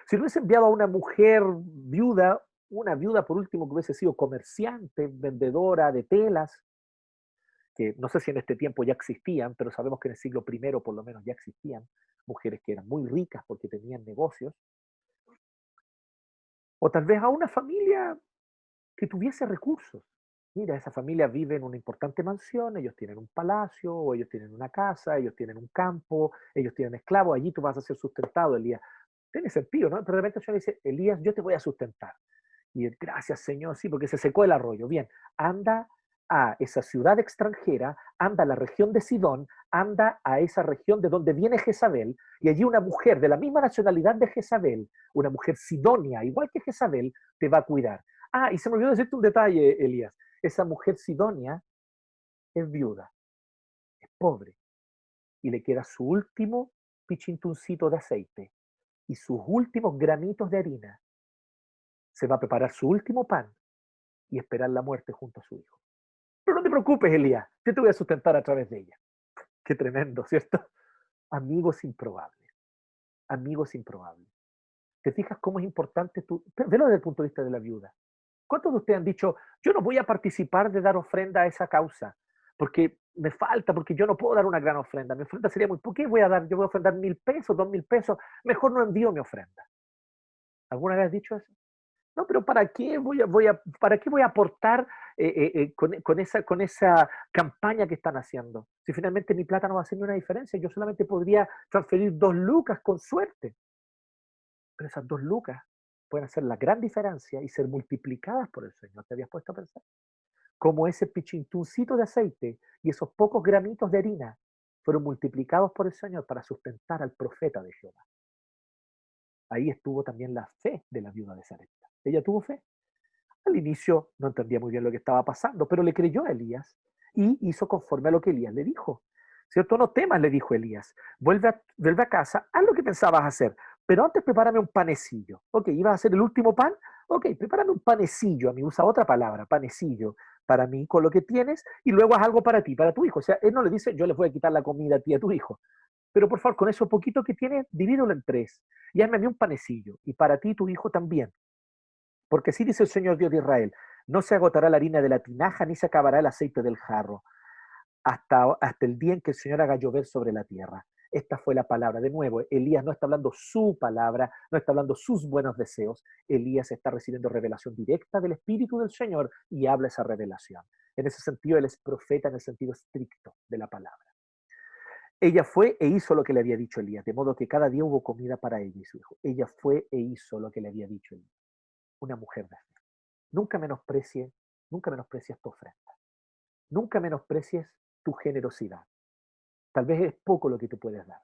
Si lo hubiese enviado a una mujer viuda, una viuda por último que hubiese sido comerciante, vendedora de telas, que no sé si en este tiempo ya existían, pero sabemos que en el siglo I por lo menos ya existían mujeres que eran muy ricas porque tenían negocios, o tal vez a una familia que tuviese recursos. Mira, esa familia vive en una importante mansión, ellos tienen un palacio, o ellos tienen una casa, ellos tienen un campo, ellos tienen esclavos, allí tú vas a ser sustentado, Elías. Tiene sentido, ¿no? Pero de repente el Señor dice, Elías, yo te voy a sustentar. Y gracias, Señor, sí, porque se secó el arroyo. Bien, anda a esa ciudad extranjera, anda a la región de Sidón, anda a esa región de donde viene Jezabel, y allí una mujer de la misma nacionalidad de Jezabel, una mujer sidonia, igual que Jezabel, te va a cuidar. Ah, y se me olvidó decirte un detalle, Elías. Esa mujer sidonia es viuda, es pobre, y le queda su último pichintuncito de aceite y sus últimos granitos de harina. Se va a preparar su último pan y esperar la muerte junto a su hijo. te preocupes, Elías, yo te voy a sustentar a través de ella. Qué tremendo, ¿cierto? Amigos improbables. Amigos improbables. ¿Te fijas cómo es importante tú? Velo desde el punto de vista de la viuda. ¿Cuántos de ustedes han dicho, yo no voy a participar de dar ofrenda a esa causa? Porque me falta, porque yo no puedo dar una gran ofrenda. Mi ofrenda sería muy, ¿por qué voy a dar? Yo voy a ofrendar mil pesos, dos mil pesos. Mejor no envío mi ofrenda. ¿Alguna vez has dicho eso? No, pero ¿para qué voy a, voy a, ¿para qué voy a aportar eh, eh, eh, con, esa, con esa campaña que están haciendo? Si finalmente mi plata no va a hacer ni una diferencia, yo solamente podría transferir dos lucas con suerte. Pero esas dos lucas pueden hacer la gran diferencia y ser multiplicadas por el Señor. ¿Te habías puesto a pensar? Como ese pichintuncito de aceite y esos pocos gramitos de harina fueron multiplicados por el Señor para sustentar al profeta de Jehová. Ahí estuvo también la fe de la viuda de Sarepta. Ella tuvo fe. Al inicio no entendía muy bien lo que estaba pasando, pero le creyó a Elías y hizo conforme a lo que Elías le dijo. ¿Cierto? No temas, le dijo Elías. Vuelve a, vuelve a casa, haz lo que pensabas hacer, pero antes prepárame un panecillo. Ok, ¿ibas a hacer el último pan? Ok, prepárame un panecillo. A mí usa otra palabra, panecillo, para mí con lo que tienes y luego haz algo para ti, para tu hijo. O sea, él no le dice, yo le voy a quitar la comida a ti, a tu hijo. Pero por favor, con eso poquito que tienes, divídelo en tres. Y hazme a mí un panecillo. Y para ti y tu hijo también. Porque así dice el Señor Dios de Israel, no se agotará la harina de la tinaja, ni se acabará el aceite del jarro, hasta, hasta el día en que el Señor haga llover sobre la tierra. Esta fue la palabra. De nuevo, Elías no está hablando su palabra, no está hablando sus buenos deseos. Elías está recibiendo revelación directa del Espíritu del Señor y habla esa revelación. En ese sentido, él es profeta en el sentido estricto de la palabra. Ella fue e hizo lo que le había dicho Elías, de modo que cada día hubo comida para ella y su hijo. Ella fue e hizo lo que le había dicho Elías una mujer de fe. Nunca menosprecies, nunca menosprecies tu ofrenda. Nunca menosprecies tu generosidad. Tal vez es poco lo que tú puedes dar.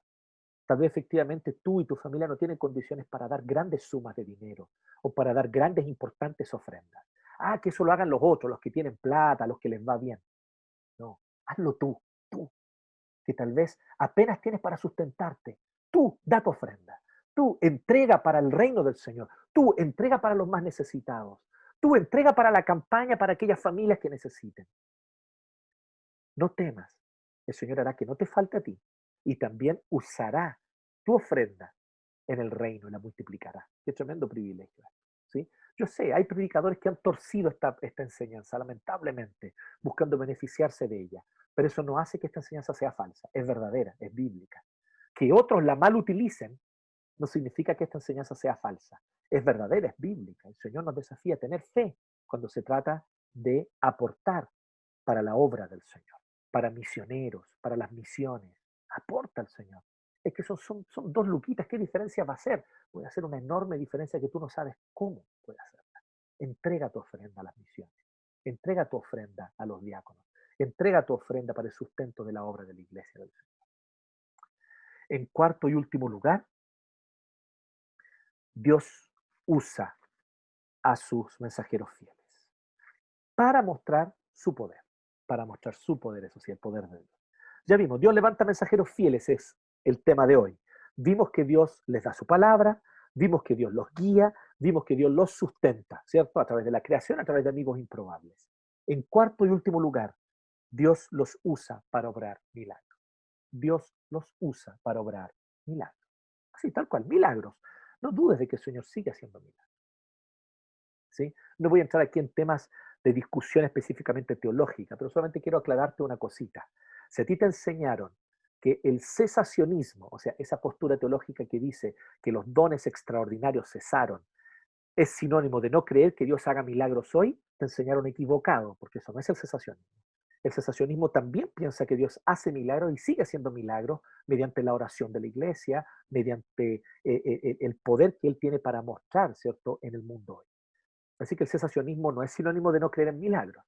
Tal vez efectivamente tú y tu familia no tienen condiciones para dar grandes sumas de dinero o para dar grandes, importantes ofrendas. Ah, que eso lo hagan los otros, los que tienen plata, los que les va bien. No, hazlo tú, tú, que tal vez apenas tienes para sustentarte. Tú da tu ofrenda. Tú entrega para el reino del Señor. Tú entrega para los más necesitados. Tú entrega para la campaña para aquellas familias que necesiten. No temas. El Señor hará que no te falte a ti y también usará tu ofrenda en el reino y la multiplicará. Qué tremendo privilegio. ¿sí? Yo sé, hay predicadores que han torcido esta, esta enseñanza, lamentablemente, buscando beneficiarse de ella. Pero eso no hace que esta enseñanza sea falsa, es verdadera, es bíblica. Que otros la mal utilicen no significa que esta enseñanza sea falsa. Es verdadera, es bíblica. El Señor nos desafía a tener fe cuando se trata de aportar para la obra del Señor, para misioneros, para las misiones. Aporta al Señor. Es que son, dos luquitas. ¿Qué diferencia va a hacer? Puede hacer una enorme diferencia que tú no sabes cómo puede hacerla. Entrega tu ofrenda a las misiones. Entrega tu ofrenda a los diáconos. Entrega tu ofrenda para el sustento de la obra de la iglesia del Señor. En cuarto y último lugar, Dios usa a sus mensajeros fieles para mostrar su poder, para mostrar su poder, eso sí, el poder de Dios. Ya vimos, Dios levanta mensajeros fieles, es el tema de hoy. Vimos que Dios les da su palabra, vimos que Dios los guía, vimos que Dios los sustenta, ¿cierto? A través de la creación, a través de amigos improbables. En cuarto y último lugar, Dios los usa para obrar milagros. Dios los usa para obrar milagros. Así, tal cual, milagros. No dudes de que el Señor sigue haciendo milagros. ¿Sí? No voy a entrar aquí en temas de discusión específicamente teológica, pero solamente quiero aclararte una cosita. Si a ti te enseñaron que el cesacionismo, o sea, esa postura teológica que dice que los dones extraordinarios cesaron, es sinónimo de no creer que Dios haga milagros hoy, te enseñaron equivocado, porque eso no es el cesacionismo. El cesacionismo también piensa que Dios hace milagros y sigue haciendo milagros mediante la oración de la iglesia, mediante eh, eh, el poder que Él tiene para mostrar, ¿cierto?, en el mundo hoy. Así que el cesacionismo no es sinónimo de no creer en milagros.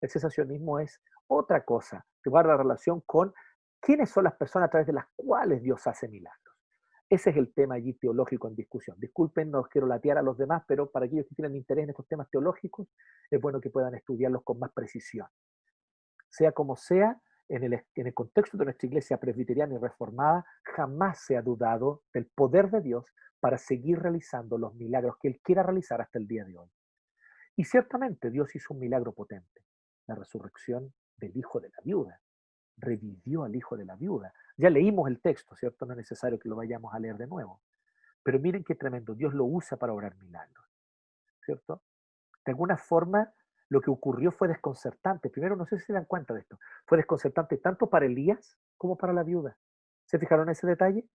El cesacionismo es otra cosa que guarda relación con quiénes son las personas a través de las cuales Dios hace milagros. Ese es el tema allí teológico en discusión. Disculpen, no quiero latear a los demás, pero para aquellos que tienen interés en estos temas teológicos, es bueno que puedan estudiarlos con más precisión. Sea como sea, en el, en el, contexto de nuestra iglesia presbiteriana y reformada, jamás se ha dudado del poder de Dios para seguir realizando los milagros que Él quiera realizar hasta el día de hoy. Y ciertamente Dios hizo un milagro potente, la resurrección del hijo de la viuda. Revivió al hijo de la viuda. Ya leímos el texto, ¿cierto? No es necesario que lo vayamos a leer de nuevo. Pero miren qué tremendo. Dios lo usa para obrar milagros, ¿cierto? De alguna forma, lo que ocurrió fue desconcertante. Primero, no sé si se dan cuenta de esto. Fue desconcertante tanto para Elías como para la viuda. ¿Se fijaron en ese detalle?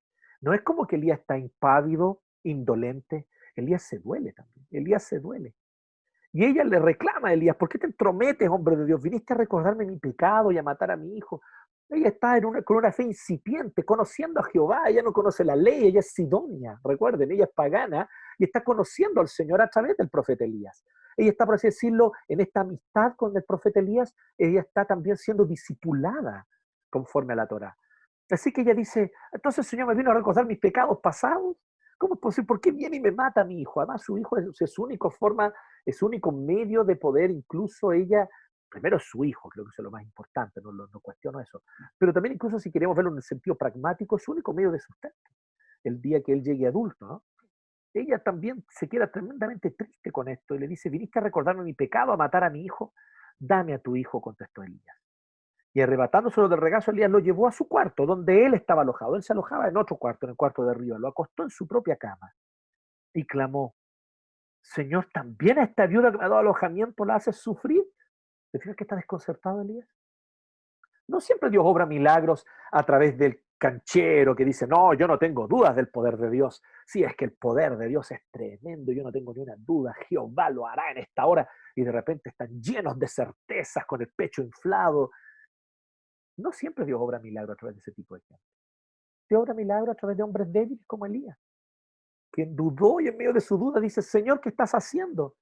No es como que Elías está impávido, indolente. Elías se duele también. Elías se duele. Y ella le reclama a Elías, ¿por qué te entrometes, hombre de Dios? Viniste a recordarme mi pecado y a matar a mi hijo. Ella está en una, con una fe incipiente, conociendo a Jehová. Ella no conoce la ley, ella es sidonia. Recuerden, ella es pagana y está conociendo al Señor a través del profeta Elías. Ella está, por así decirlo, en esta amistad con el profeta Elías, ella está también siendo discipulada conforme a la Torah. Así que ella dice, entonces el Señor me vino a recordar mis pecados pasados. ¿Cómo es posible? ¿Por qué viene y me mata a mi hijo? Además, su hijo es, su única forma, es su único medio de poder, incluso ella, primero su hijo, creo que eso es lo más importante, no, no, cuestiono eso, pero también incluso si queremos verlo en el sentido pragmático, es su único medio de sustento, el día que él llegue adulto, ¿no? Ella también se queda tremendamente triste con esto y le dice, viniste a recordarme mi pecado, a matar a mi hijo, dame a tu hijo, contestó Elías. Y arrebatándoselo del regazo, Elías lo llevó a su cuarto, donde él estaba alojado. Él se alojaba en otro cuarto, en el cuarto de arriba. Lo acostó en su propia cama y clamó, Señor, también a esta viuda que me ha dado alojamiento la haces sufrir. ¿Te fijas que está desconcertado Elías? No siempre Dios obra milagros a través del canchero que dice, no, yo no tengo dudas del poder de Dios. Sí, es que el poder de Dios es tremendo, yo no tengo ni una duda, Jehová lo hará en esta hora. Y de repente están llenos de certezas, con el pecho inflado. No siempre Dios obra milagros a través de ese tipo de gente. Dios obra milagros a través de hombres débiles como Elías, quien dudó y en medio de su duda dice, Señor, ¿qué estás haciendo?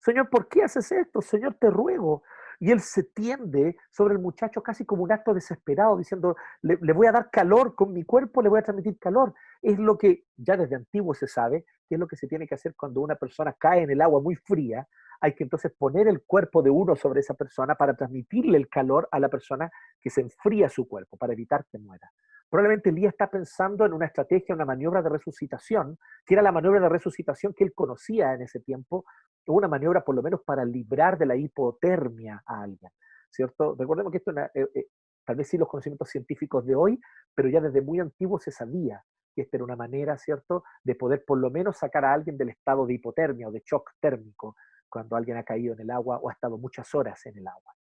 Señor, ¿por qué haces esto? Señor, te ruego, y él se tiende sobre el muchacho casi como un acto desesperado, diciendo, le, voy a dar calor con mi cuerpo, le voy a transmitir calor. Es lo que ya desde antiguo se sabe, que es lo que se tiene que hacer cuando una persona cae en el agua muy fría. Hay que entonces poner el cuerpo de uno sobre esa persona para transmitirle el calor a la persona que se enfría su cuerpo, para evitar que muera. Probablemente Elías está pensando en una estrategia, una maniobra de resucitación, que era la maniobra de resucitación que él conocía en ese tiempo, una maniobra por lo menos para librar de la hipotermia a alguien, ¿cierto? Recordemos que esto eh, eh, tal vez sí los conocimientos científicos de hoy, pero ya desde muy antiguo se sabía que esta era una manera, ¿cierto?, de poder por lo menos sacar a alguien del estado de hipotermia o de shock térmico cuando alguien ha caído en el agua o ha estado muchas horas en el agua.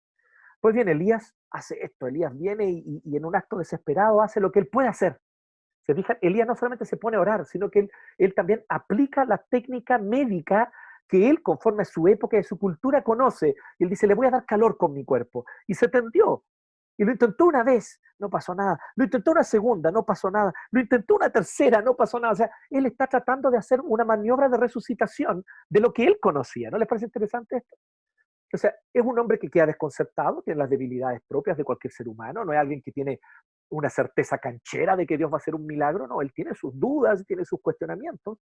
Pues bien, Elías hace esto, Elías viene y, en un acto desesperado hace lo que él puede hacer. Se fijan, Elías no solamente se pone a orar, sino que él, él también aplica la técnica médica que él, conforme a su época y a su cultura, conoce. Y él dice, le voy a dar calor con mi cuerpo. Y se tendió. Y lo intentó una vez, no pasó nada. Lo intentó una segunda, no pasó nada. Lo intentó una tercera, no pasó nada. O sea, él está tratando de hacer una maniobra de resucitación de lo que él conocía. ¿No les parece interesante esto? O sea, es un hombre que queda desconcertado, tiene las debilidades propias de cualquier ser humano, no es alguien que tiene una certeza canchera de que Dios va a hacer un milagro, no, él tiene sus dudas, tiene sus cuestionamientos,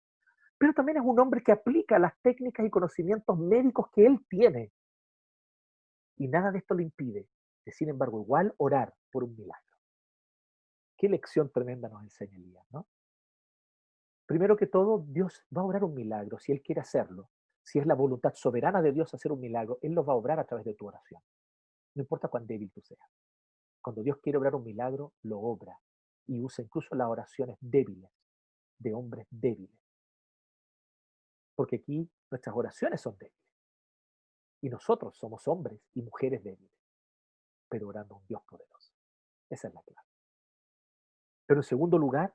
pero también es un hombre que aplica las técnicas y conocimientos médicos que él tiene. Y nada de esto le impide, de, sin embargo, igual orar por un milagro. Qué lección tremenda nos enseña Elías, ¿no? Primero que todo, Dios va a obrar un milagro si Él quiere hacerlo si es la voluntad soberana de Dios hacer un milagro, Él lo va a obrar a través de tu oración. No importa cuán débil tú seas. Cuando Dios quiere obrar un milagro, lo obra y usa incluso las oraciones débiles de hombres débiles. Porque aquí nuestras oraciones son débiles. Y nosotros somos hombres y mujeres débiles, pero orando a un Dios poderoso. Esa es la clave. Pero en segundo lugar,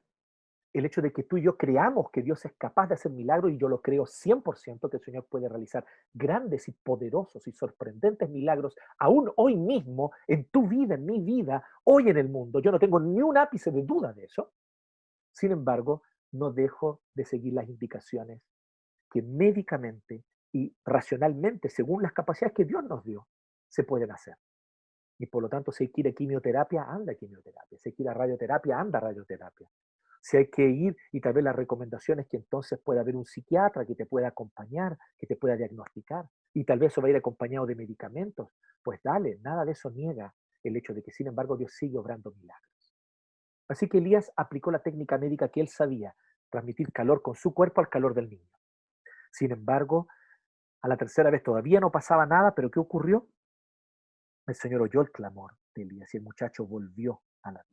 el hecho de que tú y yo creamos que Dios es capaz de hacer milagros, y yo lo creo 100% que el Señor puede realizar grandes y poderosos y sorprendentes milagros, aún hoy mismo, en tu vida, en mi vida, hoy en el mundo. Yo no tengo ni un ápice de duda de eso. Sin embargo, no dejo de seguir las indicaciones que médicamente y racionalmente, según las capacidades que Dios nos dio, se pueden hacer. Y por lo tanto, si hay que ir a quimioterapia, anda quimioterapia. Si hay que ir a radioterapia, anda radioterapia si hay que ir y tal vez las recomendaciones que entonces pueda haber un psiquiatra que te pueda acompañar, que te pueda diagnosticar, y tal vez eso va a ir acompañado de medicamentos, pues dale, nada de eso niega el hecho de que sin embargo Dios sigue obrando milagros. Así que Elías aplicó la técnica médica que él sabía, transmitir calor con su cuerpo al calor del niño. Sin embargo, a la tercera vez todavía no pasaba nada, pero ¿qué ocurrió? El Señor oyó el clamor de Elías y el muchacho volvió a la vida.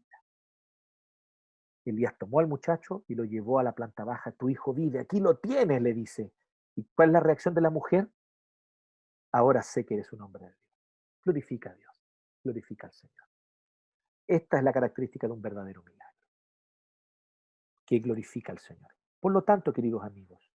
Elías tomó al muchacho y lo llevó a la planta baja. Tu hijo vive, aquí lo tienes, le dice. ¿Y cuál es la reacción de la mujer? Ahora sé que eres un hombre de Dios. Glorifica a Dios, glorifica al Señor. Esta es la característica de un verdadero milagro, que glorifica al Señor. Por lo tanto, queridos amigos,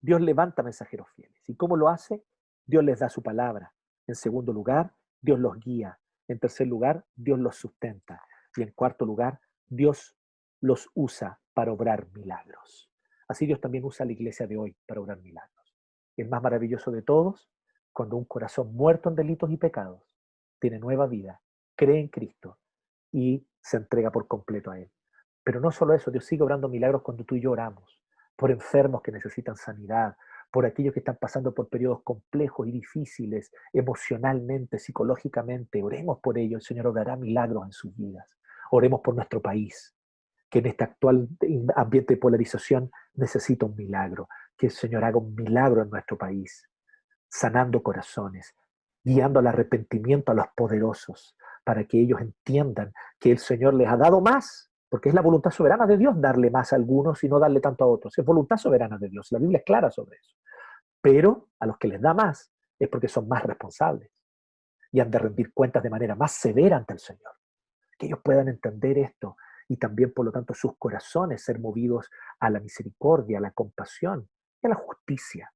Dios levanta mensajeros fieles. ¿Y cómo lo hace? Dios les da su palabra. En segundo lugar, Dios los guía. En tercer lugar, Dios los sustenta. Y en cuarto lugar, Dios los usa para obrar milagros. Así Dios también usa a la iglesia de hoy para obrar milagros. El más maravilloso de todos, cuando un corazón muerto en delitos y pecados tiene nueva vida, cree en Cristo y se entrega por completo a Él. Pero no solo eso, Dios sigue obrando milagros cuando tú y yo oramos, por enfermos que necesitan sanidad, por aquellos que están pasando por periodos complejos y difíciles, emocionalmente, psicológicamente. Oremos por ellos, el Señor obrará milagros en sus vidas. Oremos por nuestro país, que en este actual ambiente de polarización necesita un milagro. Que el Señor haga un milagro en nuestro país, sanando corazones, guiando al arrepentimiento a los poderosos, para que ellos entiendan que el Señor les ha dado más, porque es la voluntad soberana de Dios darle más a algunos y no darle tanto a otros. Es voluntad soberana de Dios. La Biblia es clara sobre eso. Pero a los que les da más es porque son más responsables y han de rendir cuentas de manera más severa ante el Señor. Que ellos puedan entender esto y también, por lo tanto, sus corazones ser movidos a la misericordia, a la compasión y a la justicia.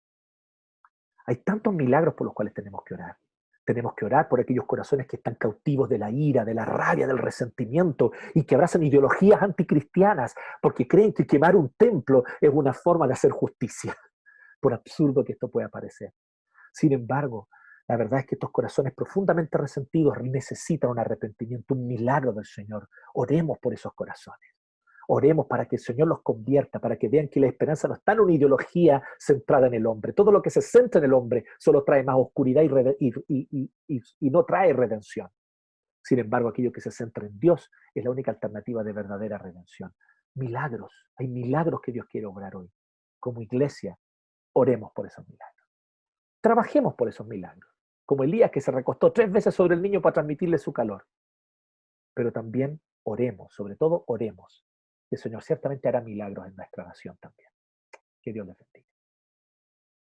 Hay tantos milagros por los cuales tenemos que orar. Tenemos que orar por aquellos corazones que están cautivos de la ira, de la rabia, del resentimiento y que abrazan ideologías anticristianas porque creen que quemar un templo es una forma de hacer justicia, por absurdo que esto pueda parecer. Sin embargo, la verdad es que estos corazones profundamente resentidos necesitan un arrepentimiento, un milagro del Señor. Oremos por esos corazones. Oremos para que el Señor los convierta, para que vean que la esperanza no está en una ideología centrada en el hombre. Todo lo que se centra en el hombre solo trae más oscuridad y, no trae redención. Sin embargo, aquello que se centra en Dios es la única alternativa de verdadera redención. Milagros, hay milagros que Dios quiere obrar hoy. Como iglesia, oremos por esos milagros. Trabajemos por esos milagros como Elías que se recostó tres veces sobre el niño para transmitirle su calor. Pero también oremos, sobre todo oremos. El Señor ciertamente hará milagros en nuestra nación también. Que Dios les bendiga.